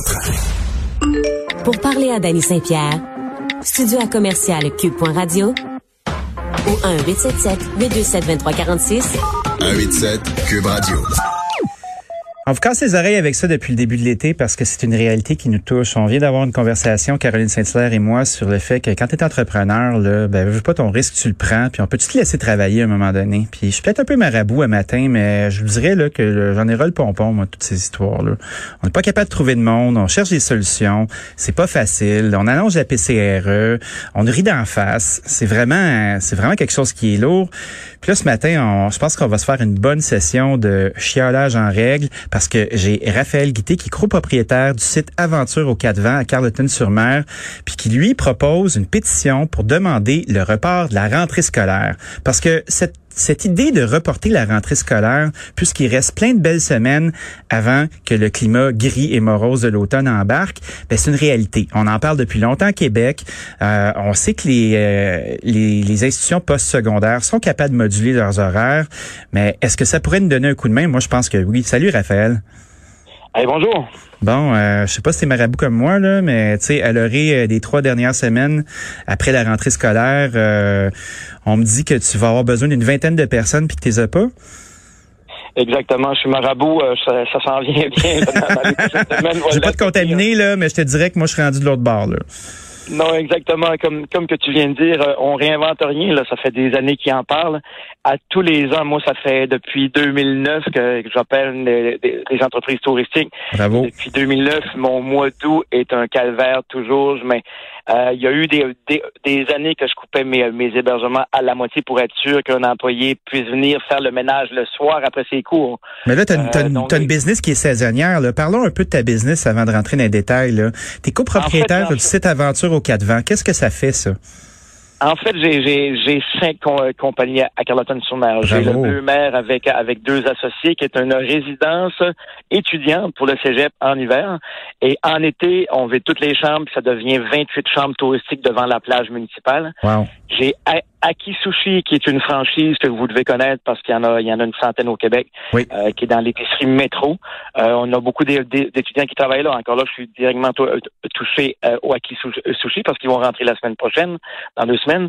autres. Pour parler à Danny Saint-Pierre, studio à commercial cube.radio ou 1-877-827-2346. 187 Cube Radio. On vous casse les oreilles avec ça depuis le début de l'été parce que c'est une réalité qui nous touche. On vient d'avoir une conversation, Caroline Saint-Hilaire et moi, sur le fait que quand tu es entrepreneur, là, ben, veux pas ton risque, tu le prends, puis on peut te laisser travailler à un moment donné? Puis je suis peut-être un peu marabout un matin, mais je vous dirais là, que j'en ai ras le pompon, moi, toutes ces histoires-là. On n'est pas capable de trouver de monde, on cherche des solutions, c'est pas facile, on allonge la PCRE, on rit d'en face. C'est vraiment, c'est vraiment quelque chose qui est lourd. Puis là, ce matin, on, je pense qu'on va se faire une bonne session de chiolage en règle parce que j'ai Raphaël Guité qui est copropriétaire du site Aventure au Quatre Vents à Carleton-sur-Mer, puis qui lui propose une pétition pour demander le report de la rentrée scolaire. Parce que cette cette idée de reporter la rentrée scolaire, puisqu'il reste plein de belles semaines avant que le climat gris et morose de l'automne embarque, ben c'est une réalité. On en parle depuis longtemps à Québec. Euh, on sait que les, euh, les, les, institutions postsecondaires sont capables de moduler leurs horaires, mais est-ce que ça pourrait nous donner un coup de main? Moi, je pense que oui. Salut, Raphaël. Hey, bonjour. Bon, euh, je sais pas si c'est marabout comme moi, là, mais tu sais, à l'orée des trois dernières semaines, après la rentrée scolaire, euh, on me dit que tu vas avoir besoin d'une vingtaine de personnes puis que tu les as pas. Exactement, je suis marabout, euh, ça, ça s'en vient bien. je vais pas te contaminer, là, mais je te dirais que moi, je suis rendu de l'autre bord. Là. Non, exactement. Comme comme que tu viens de dire, euh, on réinvente rien. Là, ça fait des années qu'ils en parlent. À tous les ans, moi, ça fait depuis 2009 que, j'appelle les, entreprises touristiques. Bravo. Depuis 2009, mon mois d'août est un calvaire toujours. Mais euh, il y a eu des, des, années que je coupais mes, mes hébergements à la moitié pour être sûr qu'un employé puisse venir faire le ménage le soir après ses cours. Mais là, tu as, euh, une business qui est saisonnière. Là. Parlons un peu de ta business avant de rentrer dans les détails. Tu es copropriétaire du site Aventure au quatre vents. Qu'est-ce que ça fait, ça? En fait, j'ai cinq compagnies à Carleton-sur-Mer. J'ai le Bleu Mer avec avec deux associés qui est une résidence étudiante pour le cégep en hiver. Et en été, on vit toutes les chambres, ça devient 28 chambres touristiques devant la plage municipale. Wow. J'ai Aki Sushi, qui est une franchise que vous devez connaître parce qu'il y en a, il y en a une centaine au Québec, euh, qui est dans l'épicerie métro. Euh, on a beaucoup d'étudiants qui travaillent là. Encore là, je suis directement euh, touché au Aki Sushi parce qu'ils vont rentrer la semaine prochaine, dans deux semaines.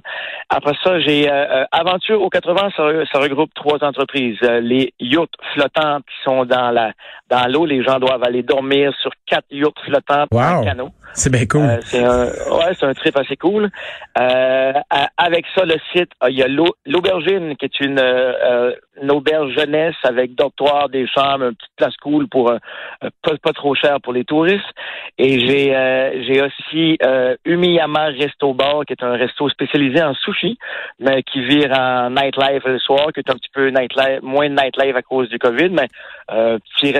Après ça, j'ai Aventure au 80, ça, regroupe trois entreprises. les yachts flottants qui sont dans la dans l'eau, les gens doivent aller dormir sur quatre yachts flottants wow. canot. C'est bien cool. c'est un, ouais, c'est un trip assez cool. avec ça, le site, il y a l'aubergine, qui est une, euh, une, auberge jeunesse avec dortoir, des chambres, une petite place cool pour euh, pas, trop cher pour les touristes. Et j'ai euh, j'ai aussi euh, Umiyama Resto Bar, qui est un resto spécialisé en sushi, mais qui vire en nightlife le soir, qui est un petit peu nightlife, moins de nightlife à cause du COVID, mais euh, petit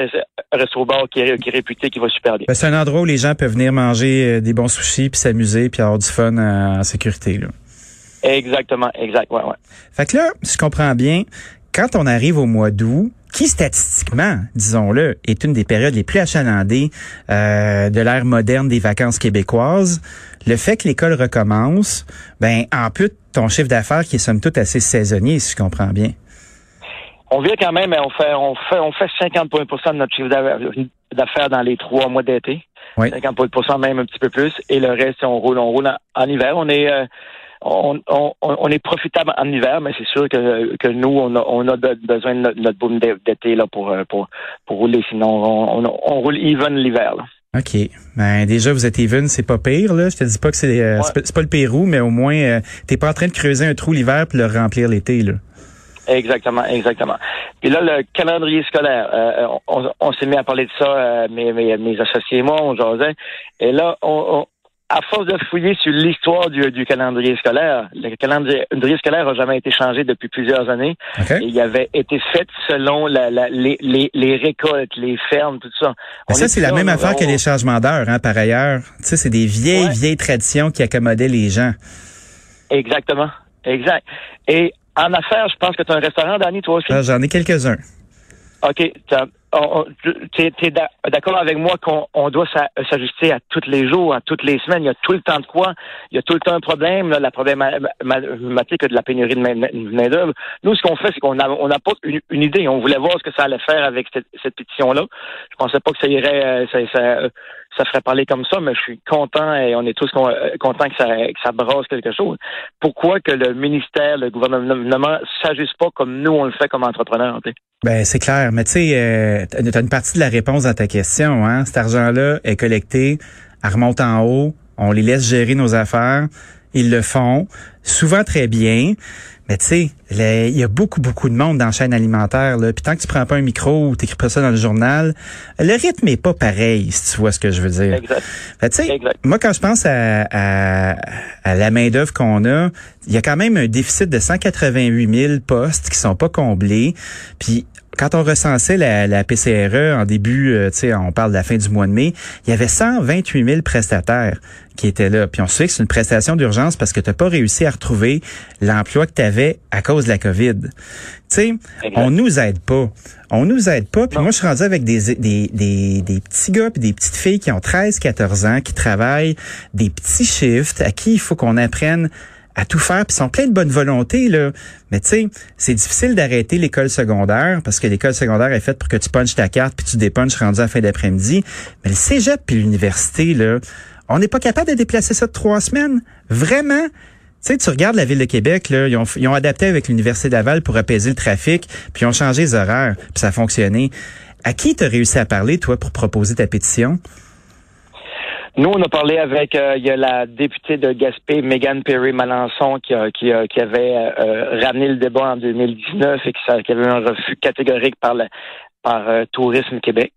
resto bar qui est, qui est réputé, qui va super bien. Ben, c'est un endroit où les gens peuvent venir manger des bons sushis, puis s'amuser, puis avoir du fun en sécurité. Là. Exactement, exact, ouais, ouais. Fait que là, si je comprends bien, quand on arrive au mois d'août, qui statistiquement, disons-le, est une des périodes les plus achalandées euh, de l'ère moderne des vacances québécoises, le fait que l'école recommence, ben ampute ton chiffre d'affaires qui est somme toute assez saisonnier, si je comprends bien. On vient quand même, on fait on fait on fait 50 de notre chiffre d'affaires dans les trois mois d'été. Oui. 50 même un petit peu plus. Et le reste, on roule, on roule en, hiver. On est euh, on, on, est profitable en hiver, mais c'est sûr que, que nous, on a, on a besoin de notre, boom d'été là pour, euh, pour, pour rouler. Sinon, on, on, roule even l'hiver. OK. Ben, déjà, vous êtes even, c'est pas pire, là. Je te dis pas que c'est euh, c'est pas, le Pérou, mais au moins, euh, t'es pas en train de creuser un trou l'hiver puis le remplir l'été, là. Exactement, exactement. Puis là, le calendrier scolaire, on, s'est mis à parler de ça, mes, mes, mes, associés et moi, on jasait. Et là, on, à force de fouiller sur l'histoire du, calendrier scolaire, le calendrier, scolaire n'a jamais été changé depuis plusieurs années. il avait été fait selon les, récoltes, les fermes, tout ça. ça, c'est la même affaire que les changements d'heure, hein, par ailleurs. Tu sais, c'est des vieilles, vieilles traditions qui accommodaient les gens. Exactement. Exact. Et en affaires, je pense que tu as un restaurant, Danny, toi aussi? Ah, j'en ai quelques-uns. OK tu es, d'accord avec moi qu'on doit s'ajuster à tous les jours, à toutes les semaines. Il y a tout le temps de quoi? Il y a tout le temps un problème, la problématique de la pénurie de main-d'œuvre. Nous, ce qu'on fait, c'est qu'on on apporte une, idée. On voulait voir ce que ça allait faire avec cette, pétition-là. Je pensais pas que ça irait, euh, ça, ça ferait parler comme ça, mais je suis content et on est tous contents que ça, brasse quelque chose. Pourquoi que le ministère, le gouvernement s'agisse pas comme nous on le fait comme entrepreneurs? Ben c'est clair, mais tu sais, euh, tu as une partie de la réponse dans ta question. Hein? Cet argent-là est collecté, elle remonte en haut, on les laisse gérer nos affaires, ils le font, souvent très bien. Mais tu sais, il y a beaucoup, beaucoup de monde dans la chaîne alimentaire. Là. Puis tant que tu prends pas un micro ou t'écris pas ça dans le journal, le rythme est pas pareil, si tu vois ce que je veux dire. Exact. Fait, moi, quand je pense à, à, à la main-d'œuvre qu'on a, il y a quand même un déficit de 188 000 postes qui sont pas comblés. Puis quand on recensait la, la PCRE en début, euh, tu sais, on parle de la fin du mois de mai, il y avait 128 000 prestataires qui étaient là. Puis on sait que c'est une prestation d'urgence parce que tu n'as pas réussi à retrouver l'emploi que tu avais à cause de la COVID. Tu sais, on nous aide pas. On nous aide pas. Puis moi, je suis rendu avec des, des, des, des petits gars et des petites filles qui ont 13, 14 ans, qui travaillent des petits shifts, à qui il faut qu'on apprenne à tout faire, puis sont pleins de bonne volonté là. Mais tu sais, c'est difficile d'arrêter l'école secondaire parce que l'école secondaire est faite pour que tu punches ta carte puis tu dépunches rendu à fin d'après-midi. Mais le cégep puis l'université là, on n'est pas capable de déplacer ça de trois semaines, vraiment? Tu sais, tu regardes la ville de Québec, là, ils ont, ils ont adapté avec l'Université Laval pour apaiser le trafic, puis ils ont changé les horaires, puis ça a fonctionné. À qui tu as réussi à parler, toi, pour proposer ta pétition? Nous, on a parlé avec, euh, il y a la députée de Gaspé, Megan Perry Malençon, qui, qui, qui avait euh, ramené le débat en 2019 et qui, qui avait un refus catégorique par le, par euh, Tourisme Québec,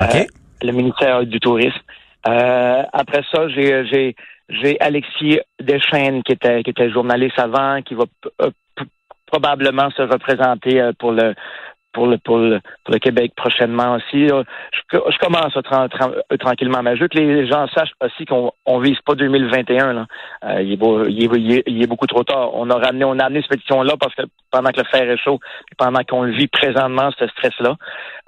le ministère du Tourisme. après ça, j'ai, j'ai, j'ai Alexis Deschaines, qui était, qui était journaliste avant, qui va probablement se représenter pour le pour le, pour le, pour le Québec prochainement aussi. Je, je commence à tranquillement, mais je veux que les gens sachent aussi qu'on on vise pas 2021. Là. Euh, il, est beau, il, est, il, est, beaucoup trop tard. On a ramené, on a amené cette pétition-là parce que pendant que le fer est chaud, pendant qu'on le vit présentement, ce stress-là,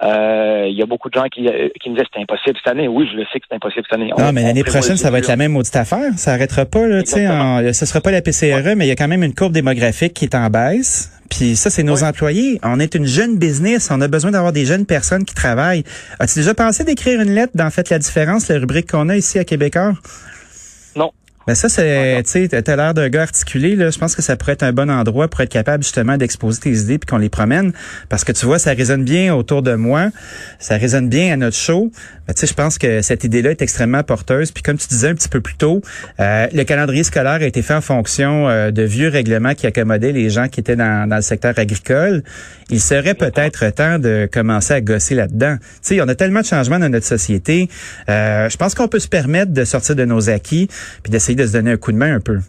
euh, il y a beaucoup de gens qui, euh, qui me disent c'est impossible cette année. Oui, je le sais que c'est impossible cette année. Non, mais l'année prochaine, ça va être la même maudite affaire. Ça arrêtera pas. Là, en, ce sera pas la PCRE, mais il y a quand même une courbe démographique qui est en baisse. Puis ça, c'est nos employés. On est une jeune business. On a besoin d'avoir des jeunes personnes qui travaillent. As-tu déjà pensé d'écrire une lettre dans Faites la différence, la rubrique qu'on a ici à Québécois? Non. Ben ça, c'est, tu sais, t'as l'air d'un gars articulé, là. Je pense que ça pourrait être un bon endroit pour être capable, justement, d'exposer tes idées puis qu'on les promène. Parce que tu vois, ça résonne bien autour de moi. Ça résonne bien à notre show. Ben, tu sais, je pense que cette idée-là est extrêmement porteuse. Puis comme tu disais un petit peu plus tôt, euh, le calendrier scolaire a été fait en fonction euh, de vieux règlements qui accommodaient les gens qui étaient dans, dans le secteur agricole. Il serait peut-être temps de commencer à gosser là-dedans. Tu sais, on a tellement de changements dans notre société. Euh, je pense qu'on peut se permettre de sortir de nos acquis puis d'essayer de se donner un coup de main un peu.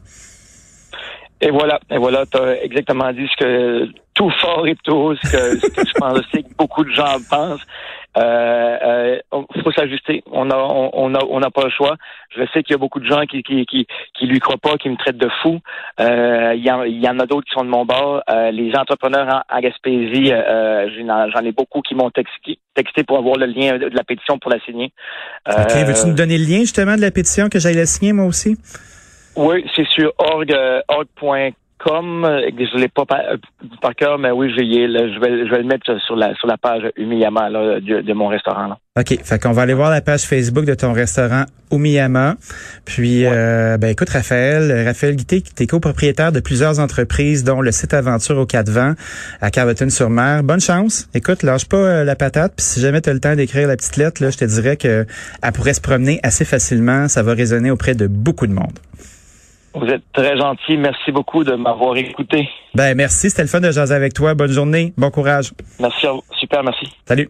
Et voilà, et voilà, tu as exactement dit ce que tout fort et tout ce que, ce que je pense aussi que beaucoup de gens pensent. Euh, euh, faut s'ajuster. On a, on, a, on n'a pas le choix. Je sais qu'il y a beaucoup de gens qui, qui, qui, qui lui croient pas, qui me traitent de fou. Euh, il, y en, y en a d'autres qui sont de mon bord. Euh, les entrepreneurs en, Gaspésie, euh, j'en ai beaucoup qui m'ont texté, texté pour avoir le lien de la pétition pour la signer. OK. Veux-tu nous donner le lien justement de la pétition que j'aille la signer moi aussi? Oui, c'est sur org, org.com. Je l'ai pas par, par, cœur, mais oui, je, je, vais, je vais le mettre sur la, sur la page Umiyama là, de, de, mon restaurant. Là. OK. Fait qu'on va aller voir la page Facebook de ton restaurant Umiyama. Puis, euh, ben écoute, Raphaël, Raphaël Guité, tu es copropriétaire de plusieurs entreprises, dont le site Aventure au Quatre Vents à Carleton-sur-Mer. Bonne chance. Écoute, lâche pas euh, la patate. Puis si jamais tu as le temps d'écrire la petite lettre, là, je te dirais qu'elle pourrait se promener assez facilement. Ça va résonner auprès de beaucoup de monde. Vous êtes très gentil. Merci beaucoup de m'avoir écouté. Ben merci, c'était le fun de jaser avec toi. Bonne journée, bon courage. Merci à vous. Super, merci. Salut.